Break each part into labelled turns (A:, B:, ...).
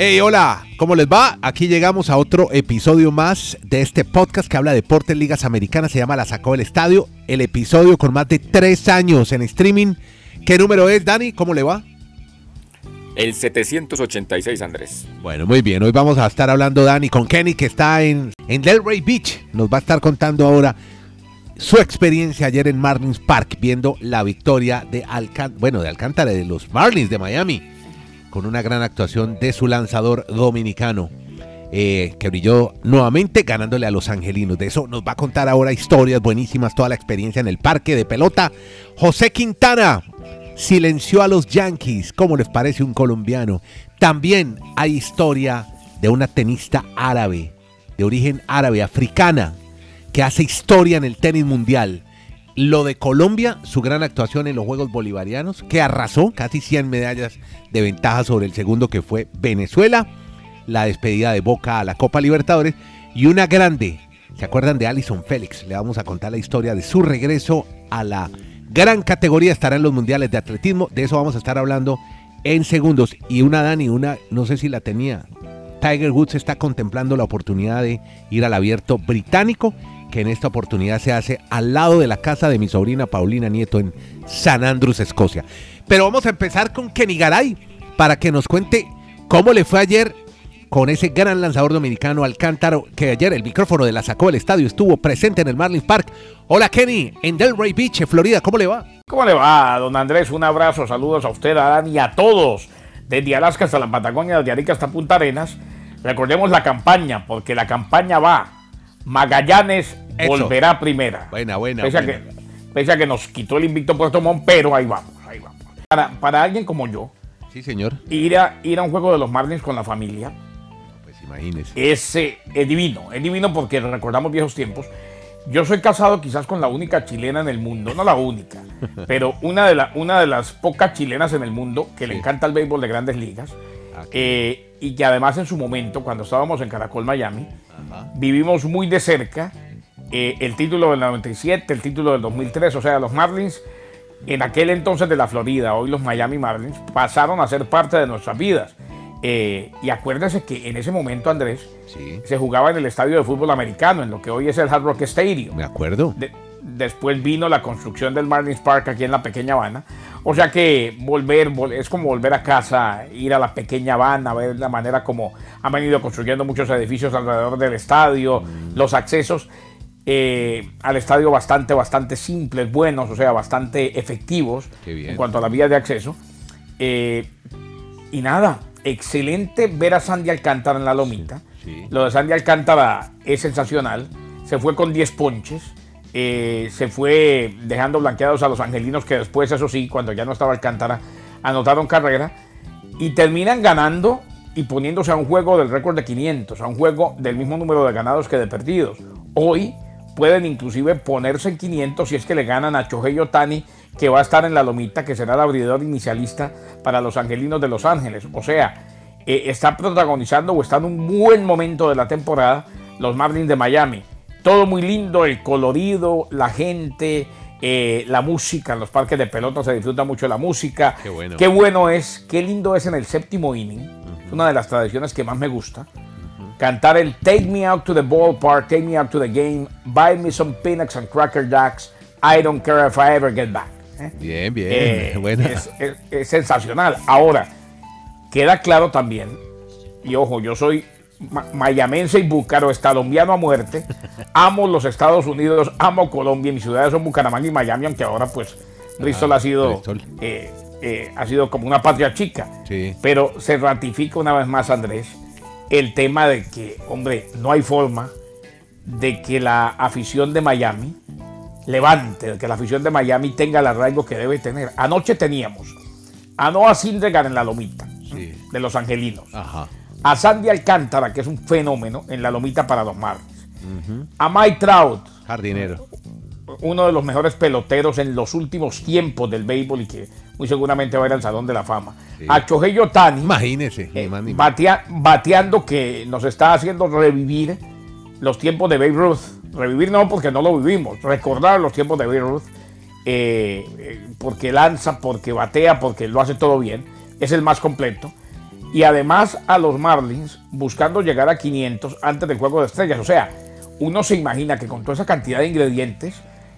A: Hey, hola, ¿cómo les va? Aquí llegamos a otro episodio más de este podcast que habla de deportes ligas americanas. Se llama La Sacó del Estadio. El episodio con más de tres años en streaming. ¿Qué número es, Dani? ¿Cómo le va?
B: El 786, Andrés.
A: Bueno, muy bien. Hoy vamos a estar hablando, Dani, con Kenny, que está en, en Delray Beach. Nos va a estar contando ahora su experiencia ayer en Marlins Park, viendo la victoria de, bueno, de Alcántara, de los Marlins de Miami con una gran actuación de su lanzador dominicano. Eh, que brilló nuevamente ganándole a los angelinos. De eso nos va a contar ahora historias buenísimas, toda la experiencia en el parque de pelota. José Quintana silenció a los Yankees, ¿cómo les parece un colombiano? También hay historia de una tenista árabe, de origen árabe, africana, que hace historia en el tenis mundial. Lo de Colombia, su gran actuación en los Juegos Bolivarianos, que arrasó casi 100 medallas de ventaja sobre el segundo que fue Venezuela, la despedida de Boca a la Copa Libertadores. Y una grande, ¿se acuerdan de Alison Félix? Le vamos a contar la historia de su regreso a la gran categoría, estará en los Mundiales de Atletismo, de eso vamos a estar hablando en segundos. Y una Dani, una, no sé si la tenía, Tiger Woods está contemplando la oportunidad de ir al abierto británico que en esta oportunidad se hace al lado de la casa de mi sobrina Paulina Nieto en San Andrews, Escocia. Pero vamos a empezar con Kenny Garay para que nos cuente cómo le fue ayer con ese gran lanzador dominicano Alcántaro, que ayer el micrófono de la sacó del estadio, estuvo presente en el Marlins Park. Hola Kenny, en Delray Beach, Florida, ¿cómo le va?
C: ¿Cómo le va, don Andrés? Un abrazo, saludos a usted, a Dani y a todos, desde Alaska hasta la Patagonia, desde Arica hasta Punta Arenas. Recordemos la campaña, porque la campaña va Magallanes volverá a primera.
A: Buena, buena.
C: Pese,
A: buena.
C: A que, pese a que nos quitó el invicto Puerto Montt, pero ahí vamos, ahí vamos. Para, para alguien como yo,
A: sí, señor.
C: Ir a, ir a un juego de los Marlins con la familia,
A: pues imagínese.
C: Es, es divino, es divino porque recordamos viejos tiempos. Yo soy casado quizás con la única chilena en el mundo, no la única, pero una de, la, una de las pocas chilenas en el mundo que sí. le encanta el béisbol de grandes ligas. Eh, y que además en su momento, cuando estábamos en Caracol, Miami, Ajá. vivimos muy de cerca eh, el título del 97, el título del 2003, o sea, los Marlins en aquel entonces de la Florida, hoy los Miami Marlins, pasaron a ser parte de nuestras vidas. Eh, y acuérdense que en ese momento, Andrés,
A: sí.
C: se jugaba en el estadio de fútbol americano, en lo que hoy es el Hard Rock Stadium.
A: Me acuerdo.
C: De, después vino la construcción del Marlins Park aquí en la pequeña Habana. O sea que volver, es como volver a casa, ir a la pequeña Habana, ver la manera como han venido construyendo muchos edificios alrededor del estadio, los accesos eh, al estadio bastante, bastante simples, buenos, o sea, bastante efectivos en cuanto a la vía de acceso. Eh, y nada, excelente ver a Sandy Alcántara en la lomita.
A: Sí, sí.
C: Lo de Sandy Alcántara es sensacional. Se fue con 10 ponches. Eh, se fue dejando blanqueados a los angelinos que después, eso sí, cuando ya no estaba Alcántara, anotaron carrera y terminan ganando y poniéndose a un juego del récord de 500, a un juego del mismo número de ganados que de perdidos. Hoy pueden inclusive ponerse en 500 si es que le ganan a Chohei Otani, que va a estar en la lomita, que será el abridor inicialista para los angelinos de Los Ángeles. O sea, eh, está protagonizando o está en un buen momento de la temporada los Marlins de Miami. Todo muy lindo, el colorido, la gente, eh, la música, en los parques de pelota se disfruta mucho la música.
A: Qué bueno.
C: Qué bueno es, qué lindo es en el séptimo inning. Uh -huh. Es una de las tradiciones que más me gusta. Uh -huh. Cantar el Take Me Out to the Ballpark, Take Me Out to the Game, Buy Me Some Peanuts and Cracker Jacks, I Don't Care If I Ever Get Back.
A: ¿eh? Bien, bien.
C: Eh,
A: Buena.
C: es, es, es sensacional. Ahora, queda claro también, y ojo, yo soy mayamense y búcaro, colombiano a muerte. Amo los Estados Unidos, amo Colombia. Mis ciudades son Bucaramanga y Miami, aunque ahora pues Bristol
A: Ah,
C: ha sido
A: Bristol.
C: eh, eh, ha sido como una patria chica.
A: Sí.
C: Pero se ratifica una vez más, Andrés, el tema de que, hombre, no hay forma de que la afición de Miami levante, de que la afición de Miami tenga el arraigo que debe tener. Anoche teníamos a Noah Syndergaard en la lomita
A: Sí.
C: de los angelinos
A: Ajá.
C: A Sandy Alcántara, que es un fenómeno en la lomita para los Marlins, a Mike Trout,
A: Jardinero.
C: uno de los mejores peloteros en los últimos tiempos del béisbol y que muy seguramente va a ir al Salón de la Fama,
A: Sí.
C: a Shohei Otani,
A: Imagínese.
C: eh,
A: ni
C: batea- bateando que nos está haciendo revivir los tiempos de Babe Ruth. Revivir no porque no lo vivimos, recordar los tiempos de Babe Ruth, eh, eh, porque lanza, porque batea, porque lo hace todo bien, es el más completo. Y además a los Marlins buscando llegar a 500 antes del juego de estrellas. O sea, uno se imagina que con toda esa cantidad de ingredientes,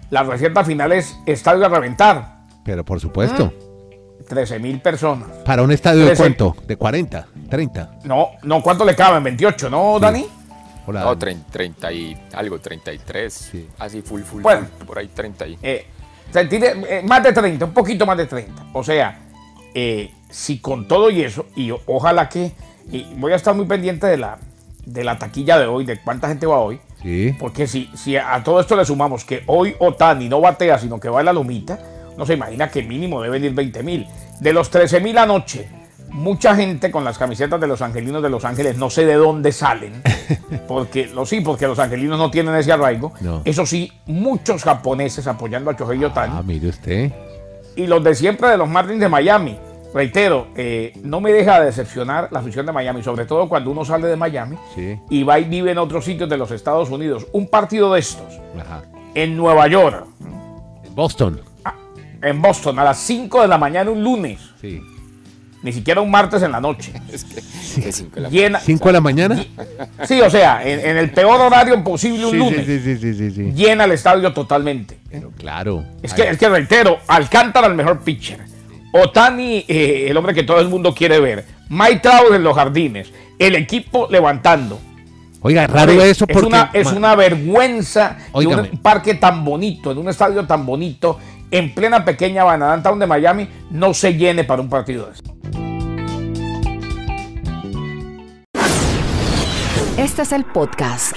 C: la receta final es estadio a reventar.
A: Pero por supuesto.
C: 13 mil personas.
A: ¿Para un estadio de
C: 13.
A: cuánto? ¿De 40? ¿30?
C: No, no, ¿cuánto le caben? 28, ¿no, Dani?
A: Hola.
B: No, 30, 30 y algo, 33.
A: Sí.
B: Así full, full,
C: Bueno.
B: full, por ahí 30 y...
C: Eh, sentir- eh, más de 30, un poquito más de 30. O sea, eh, si con todo y eso, y ojalá que, y voy a estar muy pendiente de la, de la taquilla de hoy, de cuánta gente va hoy,
A: Sí.
C: porque si, si a todo esto le sumamos que hoy Otani no batea, sino que va a la lumita, no se imagina que mínimo deben ir 20 mil. De los 13 mil anoche, mucha gente con las camisetas de los angelinos de Los Ángeles, no sé de dónde salen, porque lo sí, porque los angelinos no tienen ese arraigo.
A: No.
C: Eso sí, muchos japoneses apoyando a Shohei Otani
A: Ah, mire usted.
C: Y los de siempre de los Marlins de Miami. Reitero, eh, no me deja de decepcionar la afición de Miami, sobre todo cuando uno sale de Miami
A: Sí.
C: y va y vive en otros sitios de los Estados Unidos. Un partido de estos
A: Ajá.
C: en Nueva York,
A: En Boston.
C: en Boston, a las 5 de la mañana un lunes,
A: Sí.
C: Ni siquiera un martes en la noche.
B: Es que cinco de la
C: Llena,
A: ¿Cinco de la mañana?
C: sí, o sea, en, en el peor horario posible un
A: Sí,
C: lunes,
A: sí, sí, sí, sí, sí.
C: llena el estadio totalmente.
A: Pero claro.
C: Es que, es que reitero, Alcántara el mejor pitcher. Otani, eh, el hombre que todo el mundo quiere ver. Mike Trout en los jardines. El equipo levantando.
A: Oiga, raro eso
C: es
A: porque...
C: una, es una vergüenza de
A: Óigame.
C: un parque tan bonito, de un estadio tan bonito, en plena pequeña Banana Town de Miami, no se llene para un partido de eso.
D: Este es el podcast.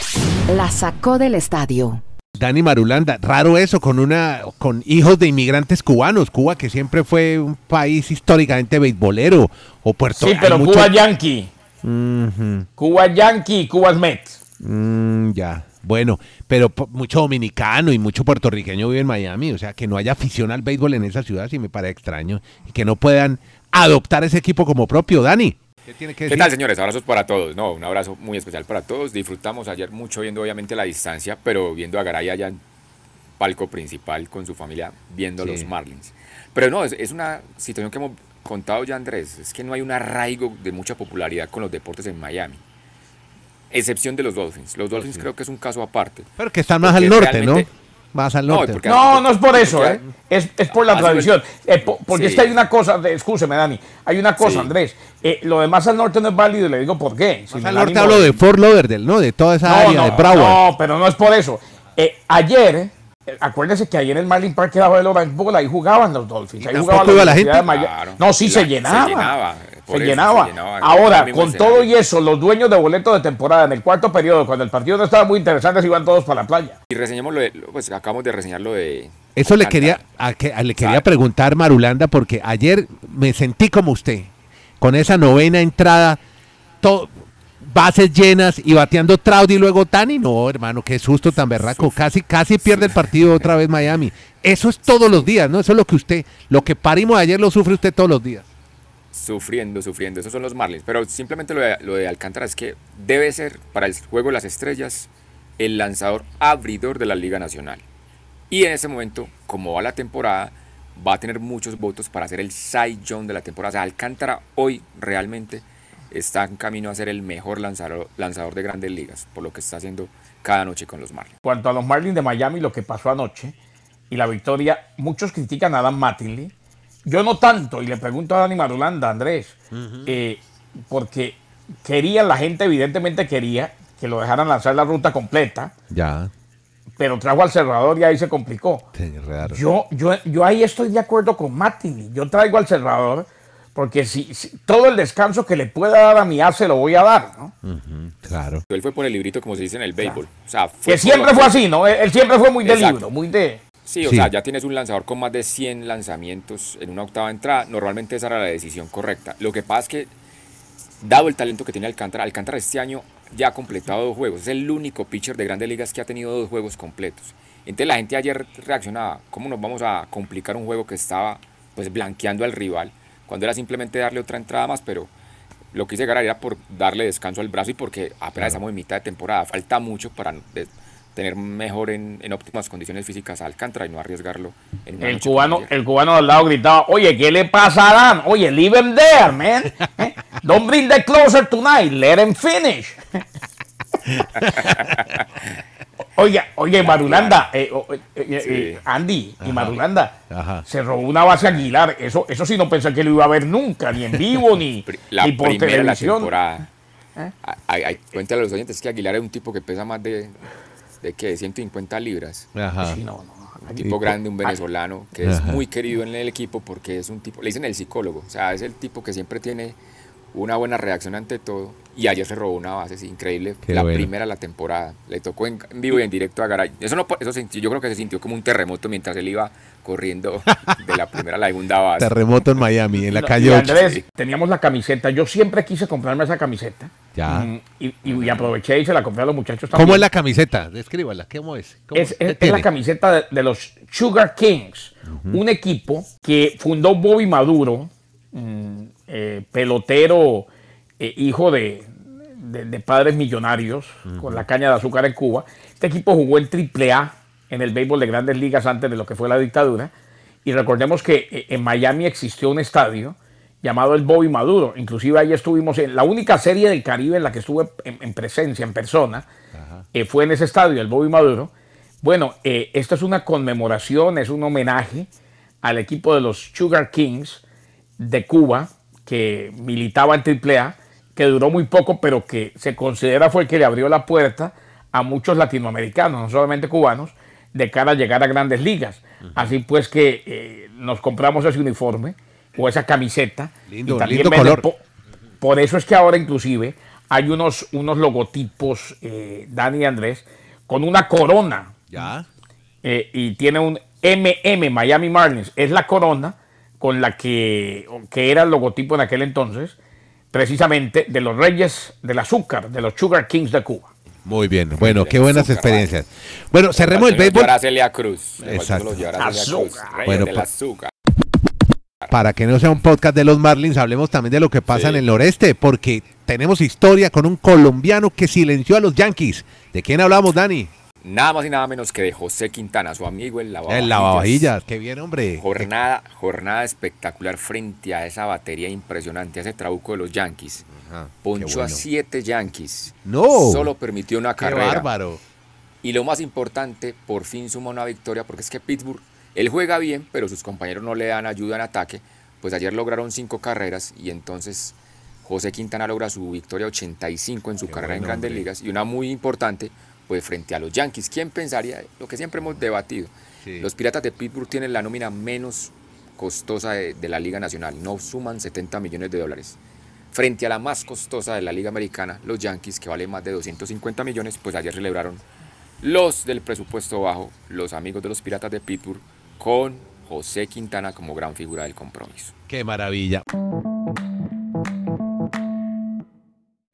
D: La sacó del estadio.
A: Dani Marulanda, raro eso con una con hijos de inmigrantes cubanos, Cuba que siempre fue un país históricamente beisbolero o Puerto
C: Sí, pero
A: mucho-
C: Cuba Yankee.
A: Ujú,
C: Cuba Yankee Cuba Mets.
A: mm, ya. Bueno, pero mucho dominicano y mucho puertorriqueño vive en Miami, o sea, que no haya afición al béisbol en esa ciudad sí me parece extraño y que no puedan adoptar ese equipo como propio, Dani. ¿Qué tiene que
B: ¿Qué
A: decir?
B: tal, señores? Abrazos para todos. No, un abrazo muy especial para todos. Disfrutamos ayer mucho viendo, obviamente, la distancia, pero viendo a Garay allá en palco principal con su familia, viendo
A: Sí.
B: los Marlins. Pero no, es, es una situación que hemos contado ya, Andrés. Es que no hay un arraigo de mucha popularidad con los deportes en Miami. Excepción de los Dolphins. Los Dolphins creo que es un caso aparte.
A: Pero que están más al norte, ¿no? Más al
B: No,
A: norte.
B: porque-
C: No, no es por eso, ¿eh? Es, es por la
B: Ah,
C: tradición. Eh, po- porque
B: sí.
C: es que hay una cosa, de, escúcheme, Dani, hay una cosa,
B: Sí.
C: Andrés. eh, lo demás al norte no es válido y le digo por qué.
A: Más al norte
C: ánimo
A: hablo de Fort Lauderdale, ¿no? De toda esa
C: No,
A: área
C: no,
A: de Broward.
C: no, pero no es por eso. Eh, ayer, eh, acuérdense que ayer en el Marlin Park quedaba el Orange Bowl, ahí jugaban los Dolphins. Ahí jugaba
A: la gente.
B: Claro.
C: No, sí
B: La-
C: se
B: se
C: llenaba. Se llenaba.
B: se llenaba.
C: Ahora, con todo y eso, los dueños de boletos de temporada en el cuarto periodo, cuando el partido no estaba muy interesante, se iban todos para la playa.
B: Y reseñemos lo de, pues acabamos de reseñar lo de...
A: Eso le quería, a que- a- le quería preguntar, Marulanda, porque ayer me sentí como usted, con esa novena entrada, to- bases llenas y bateando Trout y luego Tani. No, hermano, qué susto tan berraco. Casi, casi pierde el partido otra vez Miami. Eso es todos los días, ¿no? Eso es lo que usted, lo que parimos ayer lo sufre usted todos los días.
B: Sufriendo, sufriendo. Esos son los Marlins. Pero simplemente lo de, lo de Alcántara es que debe ser para el juego de las estrellas el lanzador abridor de la Liga Nacional. Y en ese momento, como va la temporada, va a tener muchos votos para ser el Cy Young de la temporada. O sea, Alcántara hoy realmente está en camino a ser el mejor lanzador, lanzador de grandes ligas, por lo que está haciendo cada noche con los Marlins.
C: cuanto a los Marlins de Miami, lo que pasó anoche y la victoria, muchos critican a Dan Mattingly. Yo no tanto, y le pregunto a Dani Marulanda, Andrés, eh, porque querían, la gente evidentemente quería que lo dejaran lanzar la ruta completa,
A: Ya,
C: pero trajo al cerrador y ahí se complicó.
A: raro.
C: Yo, yo, yo ahí estoy de acuerdo con Mattingly. Yo traigo al cerrador porque si, si- todo el descanso que le pueda dar a mi as se lo voy a dar, ¿no?
A: Claro.
B: Él fue por el librito, como se dice en el béisbol. O sea, fue
C: Que siempre fue así, ¿no? Él, él siempre fue muy de
B: Exacto.
C: libro, muy de...
B: Sí, o
A: Sí.
B: sea, ya tienes un lanzador con más de 100 lanzamientos en una octava entrada. Normalmente esa era la decisión correcta. Lo que pasa es que, dado el talento que tiene Alcántara, Alcántara este año ya ha completado dos juegos. Es el único pitcher de grandes ligas que ha tenido dos juegos completos. Entonces la gente ayer reaccionaba, ¿cómo nos vamos a complicar un juego que estaba pues blanqueando al rival? Cuando era simplemente darle otra entrada más, pero lo que hice Garay era por darle descanso al brazo y porque apenas estamos en mitad de temporada. Falta mucho para tener mejor en, en óptimas condiciones físicas a Alcántara y no arriesgarlo en
C: El cubano, el cubano al lado gritaba, oye, ¿qué le pasa a Dan? Oye, leave him there, man. ¿Eh? Don't bring that closer tonight. Let him finish. Oiga, oye, Marulanda, eh, eh, eh,
B: Sí.
C: Andy y
A: Ajá.
C: Marulanda,
A: Ajá.
C: se robó una base Aguilar. Eso, eso sí no pensé que lo iba a ver nunca, ni en vivo, ni,
B: La
C: ni por
B: primera de la
C: televisión.
B: temporada. Cuéntale a los oyentes que Aguilar es un tipo que pesa más de, de ¿qué? de 150 libras.
A: Ajá.
C: Sí, no, no.
B: Un tipo grande, un venezolano, que es muy querido en el equipo porque es un tipo, le dicen el psicólogo, o sea, es el tipo que siempre tiene una buena reacción ante todo. Y ayer se robó una base, sí, increíble,
A: Qué
B: la
A: bueno.
B: primera de la temporada. Le tocó en, vivo y en directo a Garay. Eso no, eso sintió- yo creo que se sintió como un terremoto mientras él iba corriendo de la primera a la segunda base.
A: Terremoto en Miami, en la
C: No,
A: calle
C: y
A: 8.
C: Andrés,
B: Sí.
C: teníamos la camiseta. Yo siempre quise comprarme esa camiseta.
A: Ya.
C: Mm, Y, y- y aproveché y se la compré a los muchachos también.
A: ¿Cómo es la camiseta? Descríbala. ¿Cómo es? ¿Cómo-
C: Es, es- la camiseta de, de los Sugar Kings, un equipo que fundó Bobby Maduro, mm, eh, pelotero, eh, hijo de, de- de padres millonarios, con la caña de azúcar en Cuba. Este equipo jugó en AAA en el béisbol de grandes ligas antes de lo que fue la dictadura. Y recordemos que eh, en Miami existió un estadio llamado el Bobby Maduro. Inclusive ahí estuvimos en la única serie del Caribe en la que estuve en, en presencia, en persona, eh, fue en ese estadio, el Bobby Maduro. Bueno, eh, esto es una conmemoración, es un homenaje al equipo de los Sugar Kings de Cuba, que militaba en AAA, que duró muy poco, pero que se considera fue el que le abrió la puerta a muchos latinoamericanos, no solamente cubanos, de cara a llegar a grandes ligas. Así pues que eh, nos compramos ese uniforme o esa camiseta.
A: Lindo,
C: y también
A: lindo color.
C: po- por eso es que ahora inclusive hay unos, unos logotipos, eh, Dani y Andrés, con una corona
A: Ya.
C: eh, y tiene un MM Miami Marlins. Es la corona con la que, que era el logotipo en aquel entonces, precisamente de los Reyes del Azúcar, de los Sugar Kings de Cuba.
A: Muy bien. Bueno, qué buenas
B: azúcar,
A: experiencias. Bueno, cerremos el béisbol
B: Celia Cruz.
A: Exacto.
B: Cruz,
C: Azúcar.
A: Bueno,
B: del azúcar.
A: para que no sea un podcast de los Marlins, hablemos también de lo que pasa
B: Sí.
A: en el noreste, porque tenemos historia con un colombiano que silenció a los Yankees. ¿De quién hablamos, Dani?
B: Nada más y nada menos que de José Quintana, su amigo el lavavajillas.
A: El lavavajillas. Qué bien, hombre.
B: Jornada, jornada espectacular frente a esa batería impresionante, a ese trabuco de los Yankees.
A: Ajá,
B: Ponchó
A: qué bueno.
B: a siete Yankees.
A: No.
B: Solo permitió una
A: Qué
B: carrera.
A: bárbaro.
B: Y lo más importante, por fin suma una victoria, porque es que Pittsburgh, él juega bien, pero sus compañeros no le dan ayuda en ataque. Pues ayer lograron cinco carreras y entonces José Quintana logra su victoria 85 en su carrera en grandes
A: hombre.
B: ligas y una muy importante, pues frente a los Yankees. ¿Quién pensaría? Lo que siempre hemos debatido.
A: Sí.
B: Los Piratas de Pittsburgh tienen la nómina menos costosa de, de la Liga Nacional, no suman 70 millones de dólares. Frente a la más costosa de la Liga Americana, los Yankees, que vale más de 250 millones, pues ayer celebraron los del presupuesto bajo, los amigos de los Piratas de Pittsburgh, con José Quintana como gran figura del compromiso.
A: Qué maravilla.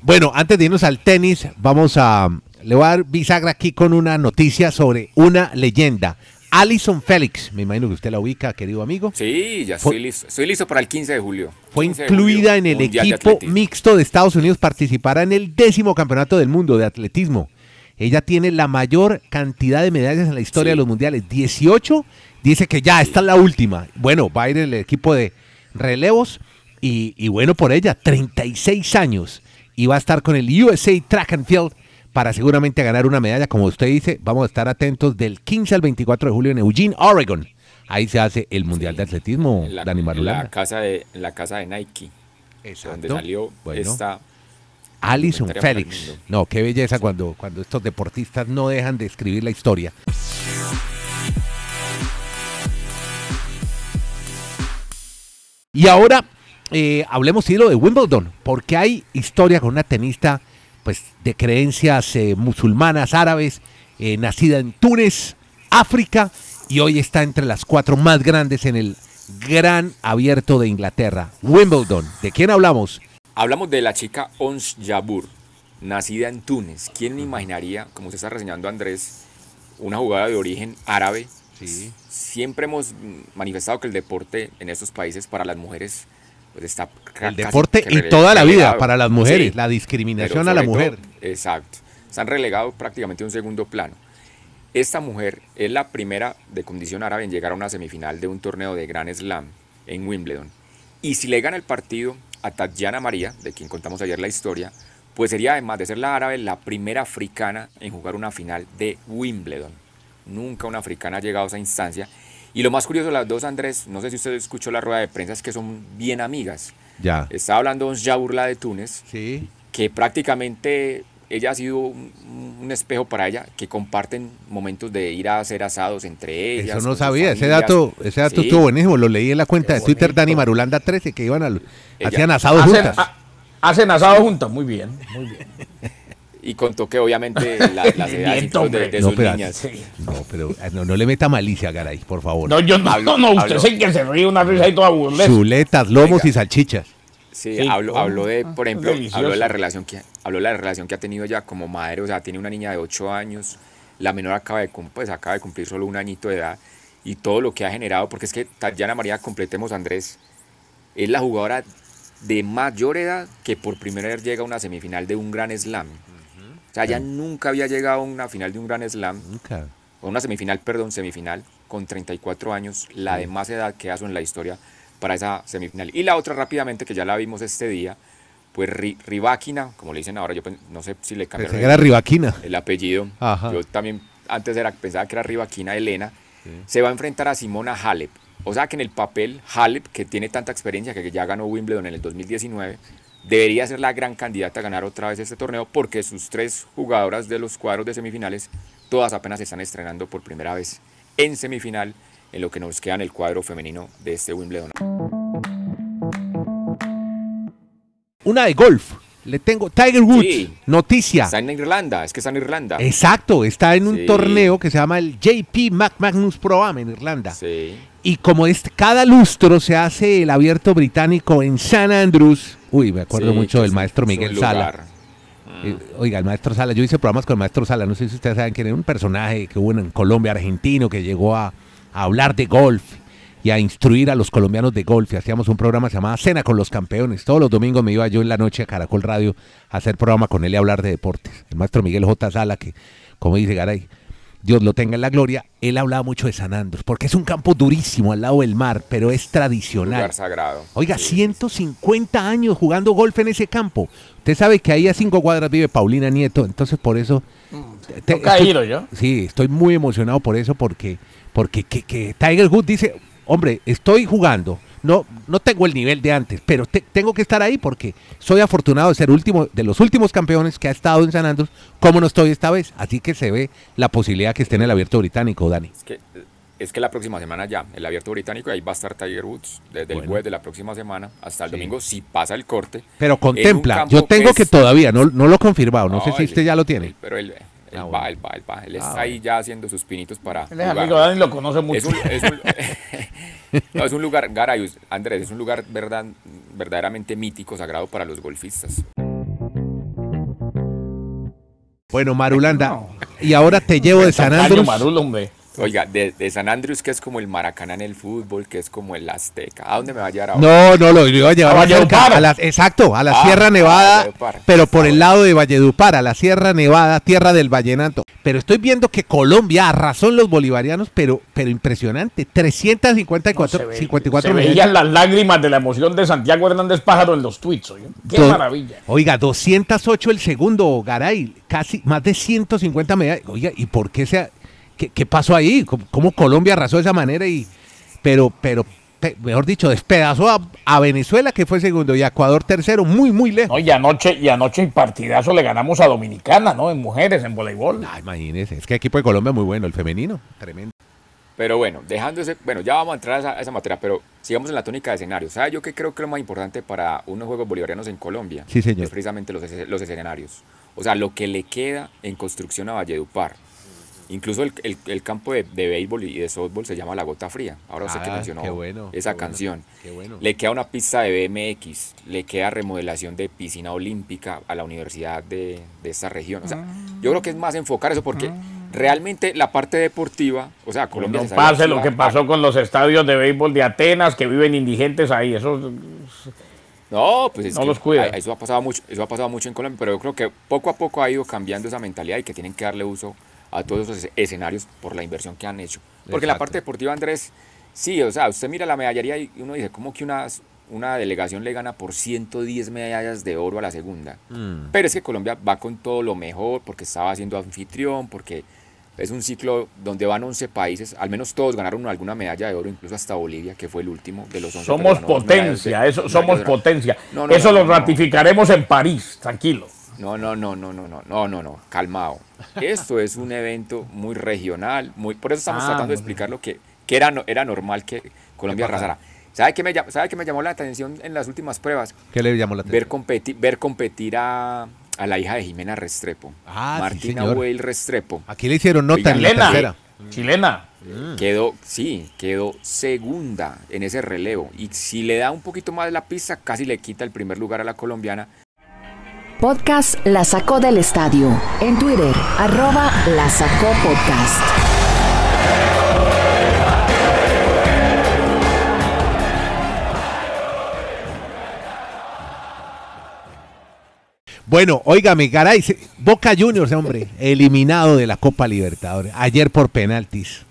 A: Bueno, antes de irnos al tenis, vamos a. Le voy a dar bisagra aquí con una noticia sobre una leyenda. Alison Félix, me imagino que usted la ubica, querido amigo.
B: Sí, ya estoy listo. Estoy listo para el 15 de julio.
A: Fue
B: 15 de
A: incluida
B: julio,
A: en el
B: de
A: equipo mixto de Estados Unidos, participará en el décimo campeonato del mundo de atletismo. Ella tiene la mayor cantidad de medallas en la historia
B: Sí.
A: de los mundiales, 18. Dice que ya, esta es la última. Bueno, va a ir el equipo de relevos y, y bueno por ella, 36 años. Y va a estar con el USA Track and Field para seguramente ganar una medalla. Como usted dice, vamos a estar atentos del 15 al 24 de julio en Eugene, Oregon. Ahí se hace el Mundial de Atletismo,
B: la,
A: Dani Marulanda.
B: la casa de, en la casa de Nike, donde salió
A: Bueno.
B: esta
A: Alison Félix. No, qué belleza cuando, cuando estos deportistas no dejan de escribir la historia. Y ahora eh, hablemos sí, de lo de Wimbledon, porque hay historia con una tenista pues, de creencias eh, musulmanas, árabes, eh, nacida en Túnez, África, y hoy está entre las cuatro más grandes en el gran abierto de Inglaterra, Wimbledon. ¿De quién hablamos?
B: Hablamos de la chica Ons Jabur, nacida en Túnez. ¿Quién imaginaría, como se está reseñando Andrés, una jugada de origen árabe?
A: Sí.
B: Siempre hemos manifestado que el deporte en estos países para las mujeres está ca-
A: El deporte y toda la vida para las mujeres,
B: Sí,
A: la discriminación a la mujer.
B: todo- exacto. Se han relegado prácticamente a un segundo plano. Esta mujer es la primera de condición árabe en llegar a una semifinal de un torneo de Grand Slam en Wimbledon. Y si le gana el partido a Tatiana María, de quien contamos ayer la historia, pues sería además de ser la árabe la primera africana en jugar una final de Wimbledon. Nunca una africana ha llegado a esa instancia. Y lo más curioso de las dos, Andrés, no sé si usted escuchó la rueda de prensa, es que son bien amigas.
A: Ya.
B: Estaba hablando ya burla de Túnez,
A: Sí.
B: que prácticamente ella ha sido un, un espejo para ella, que comparten momentos de ir a hacer asados entre ellas.
A: Eso no sabía, ese dato, ese dato
B: Sí,
A: estuvo buenísimo, lo leí en la cuenta de Twitter. Dani Marulanda 13 que iban a
B: Ella-
A: hacían asados
C: Hacen,
A: juntas.
C: ha- hacen asado juntos, muy bien, muy bien.
B: Y contó que obviamente la- las edades de, de
A: No,
B: sus
A: pero-
B: niñas.
C: Sí.
A: No, pero eh, no, no le meta malicia, Garay, por favor.
C: No, yo no,
B: Hablo-
C: no, usted el que se ríe una risa y toda burlesca.
A: Chuletas, lomos
B: Venga.
A: y salchichas.
B: Sí,
C: Sí,
B: habló, de,
C: Ah,
B: por ejemplo, habló de la relación que habló de la relación que ha tenido ya como madre, o sea, tiene una niña de 8 años, la menor acaba de pues, acaba de cumplir solo un añito de edad y todo lo que ha generado, porque es que Tatiana María, completemos Andrés, es la jugadora de mayor edad que por primera vez llega a una semifinal de un Gran Slam. O sea, ella nunca había llegado a una final de un Gran Slam,
A: Nunca.
B: o una semifinal, perdón, semifinal, con 34 años, la de más edad que hace en la historia para esa semifinal. Y la otra rápidamente, que ya la vimos este día, pues Ri- Rybakina, como le dicen ahora, yo pen- no sé si le
A: Pensé
B: cambiaron
A: que era Rivaquina.
B: el apellido.
A: Ajá.
B: Yo también antes era, pensaba que era Rybakina Elena. Se va a enfrentar a Simona Halep. O sea que en el papel, Halep, que tiene tanta experiencia, que ya ganó Wimbledon en el 2019, debería ser la gran candidata a ganar otra vez este torneo porque sus tres jugadoras de los cuadros de semifinales, todas apenas se están estrenando por primera vez en semifinal en lo que nos queda en el cuadro femenino de este Wimbledon.
A: Una de golf. Le tengo Tiger Woods,
B: Sí.
A: noticia.
B: Está en Irlanda, es que está en Irlanda.
A: Exacto, está en un
B: Sí.
A: torneo que se llama el JP Mac Magnus Pro Am en Irlanda.
B: Sí.
A: Y como es, cada lustro se hace el abierto británico en San Andrews. Uy, me acuerdo mucho del
B: es-
A: maestro Miguel Sala.
B: lugar.
A: Eh, oiga, el maestro Sala, yo hice programas con el maestro Sala, no sé si ustedes saben que era un personaje que hubo en Colombia, argentino, que llegó a, a hablar de golf y a instruir a los colombianos de golf. Y hacíamos un programa que se llamaba Cena con los Campeones. Todos los domingos me iba yo en la noche a Caracol Radio a hacer programa con él y a hablar de deportes. El maestro Miguel J. Sala, que como dice Garay, Dios lo tenga en la gloria, él hablaba mucho de San Andrés, porque es un campo durísimo al lado del mar, pero es tradicional.
B: Lugar sagrado.
A: Oiga,
B: Sí.
A: 150 años jugando golf en ese campo. Usted sabe que ahí a cinco cuadras vive Paulina Nieto, entonces por eso... te-
C: Toca
A: estoy-
C: yo.
A: Sí, estoy muy emocionado por eso, porque, porque que, que Tiger Woods dice, hombre, estoy jugando, no, no tengo el nivel de antes, pero te- tengo que estar ahí porque soy afortunado de ser último, de los últimos campeones que ha estado en San Andrés, como no estoy esta vez. Así que se ve la posibilidad que esté en el abierto británico, Dani.
B: Es que, es que la próxima semana ya, el abierto británico, ahí va a estar Tiger Woods desde el
A: Bueno.
B: jueves de la próxima semana hasta el
A: Sí.
B: domingo, si pasa el corte.
A: Pero contempla, yo tengo que,
B: es-
A: todavía, no, no lo he confirmado, no, sé si usted ya lo tiene.
B: él- pero él, él
A: Ah,
B: va,
A: bueno.
B: él va, él va. Él
A: Ah,
B: está ahí ya haciendo sus pinitos para.
C: Él es
B: jugar.
C: amigo de lo conoce mucho.
B: Es un, es un- no, es un lugar, Garay, Andrés, es un lugar verdad, verdaderamente mítico, sagrado para los golfistas.
A: Bueno, Marulanda, y ahora te llevo de San Andrés.
B: Oiga, de, de San Andrews, que es como el Maracaná en el fútbol, que es como el Azteca. ¿A dónde me va a llevar ahora?
A: No, no, lo iba a llevar
C: A Valledupar.
A: a la- exacto, a la
B: Ah,
A: Sierra Nevada,
B: Valledupar.
A: pero por el lado de Valledupar, a la Sierra Nevada, tierra del Vallenato. Pero estoy viendo que Colombia arrasó en los bolivarianos, pero, pero impresionante, 354
C: Se, ve-
A: 54
C: se veían las lágrimas de la emoción de Santiago Hernández Pájaro en los tweets. oye. Qué
A: Do-
C: maravilla.
A: Oiga, 208 el segundo, Garay, casi más de 150 medallas. Oiga, ¿y por qué se, qué, qué pasó ahí? ¿Cómo, cómo Colombia arrasó de esa manera? y Pero, pero, pe- mejor dicho, despedazó a, a Venezuela, que fue segundo, y a Ecuador tercero, muy, muy lejos.
C: No, y anoche, y anoche en partidazo le ganamos a Dominicana, ¿no? En mujeres, en voleibol.
A: Ah, imagínese, es que el equipo de Colombia es muy bueno, el femenino, tremendo.
B: Pero bueno, dejando ese, bueno, ya vamos a entrar a esa, a esa materia, pero sigamos en la tónica de escenarios. ¿Sabe yo que creo que lo más importante para unos Juegos Bolivarianos en Colombia?
A: Sí, señor.
B: Es precisamente los, los escenarios. O sea, lo que le queda en construcción a Valledupar. Incluso el, el- el campo de, de béisbol y de softball se llama La Gota Fría. Ahora usted que
A: Ah,
B: mencionó
A: qué bueno,
B: esa
A: qué bueno,
B: canción.
A: qué bueno.
B: Le queda una pista de BMX, le queda remodelación de piscina olímpica a la universidad de, de esta región. O sea, yo creo que es más enfocar eso porque realmente la parte deportiva, o sea, Colombia
C: no
B: se
C: pase lo que pasó con los estadios de béisbol de Atenas, que viven indigentes ahí. Eso
B: No, pues es
C: No
B: que
C: los cuida.
B: Eso ha pasado mucho, eso ha pasado mucho en Colombia, pero yo creo que poco a poco ha ido cambiando esa mentalidad y que tienen que darle uso a todos esos es- escenarios por la inversión que han hecho. Porque la parte deportiva, Andrés, sí, o sea, usted mira la medallería y uno dice, ¿cómo que una, una delegación le gana por 110 medallas de oro a la segunda.
A: Mm.
B: Pero es que Colombia va con todo lo mejor porque estaba siendo anfitrión, porque es un ciclo donde van 11 países, al menos todos ganaron alguna medalla de oro, incluso hasta Bolivia, que fue el último de los 11. pero
C: Somos
B: de-
C: potencia, eso, somos potencia.
B: No, no,
C: eso
B: no,
C: lo ratificaremos en París, tranquilo.
B: No, no, no, no, no, no, no, no, no, calmado. Esto es un evento muy regional, muy, por eso estamos
C: Ah,
B: tratando de explicar lo que, que era, no- era normal que Colombia arrasara. ¿Sabe qué, me, ¿Sabe qué me llamó la atención en las últimas pruebas?
A: ¿Qué le llamó la
B: Ver,
A: atención?
B: competi- ver competir a, a la hija de Jimena Restrepo,
A: Ah, sí,
B: Martina
A: señor.
B: Weil Restrepo.
A: Aquí le hicieron nota
B: Oiga,
A: en la
C: Chilena,
A: tercera.
C: chilena.
B: Quedó, sí, quedó segunda en ese relevo. Y si le da un poquito más la pista, casi le quita el primer lugar a la colombiana.
D: Podcast La Sacó del Estadio. En Twitter, arroba La Sacó Podcast.
A: Bueno, óigame, Garay, Boca Juniors, hombre, eliminado de la Copa Libertadores. Ayer por penaltis.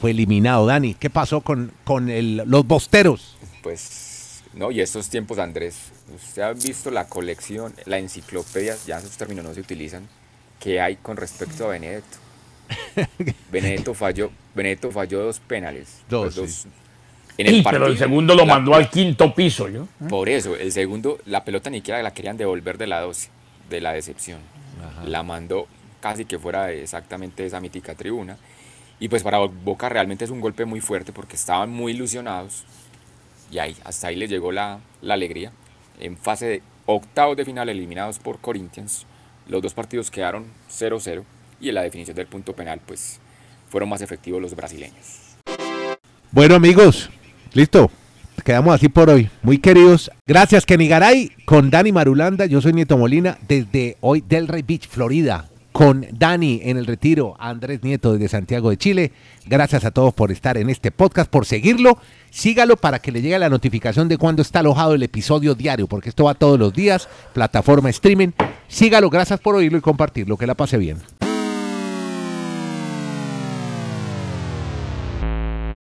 A: Fue eliminado. Dani, ¿qué pasó con, con el- los bosteros?
B: Pues, no, y estos tiempos, Andrés, usted ha visto la colección, la enciclopedia, ya esos términos no se utilizan, que hay con respecto a Benedetto. Benedetto falló, Benedetto falló dos penales.
A: Dos,
B: pues
A: sí.
B: En
C: Sí, pero el segundo lo
B: La-
C: mandó al quinto piso, ¿yo?
B: Por eso, el segundo, la pelota ni siquiera la querían devolver de la 12, de la decepción. La mandó casi que fuera de exactamente esa mítica tribuna. Y pues para Boca realmente es un golpe muy fuerte porque estaban muy ilusionados. Y ahí, hasta ahí les llegó la, la alegría. En fase de octavos de final eliminados por Corinthians, los dos partidos quedaron 0-0 y en la definición del punto penal pues fueron más efectivos los brasileños.
A: Bueno, amigos, listo. Quedamos así por hoy. Muy queridos. Gracias, Kenny Garay, con Dani Marulanda. Yo soy Nieto Molina, desde hoy Delray Beach, Florida. Con Dani en el retiro, Andrés Nieto desde Santiago de Chile. Gracias a todos por estar en este podcast, por seguirlo. Sígalo para que le llegue la notificación de cuando está alojado el episodio diario, porque esto va todos los días, plataforma streaming. Sígalo, gracias por oírlo y compartirlo. Que la pase bien.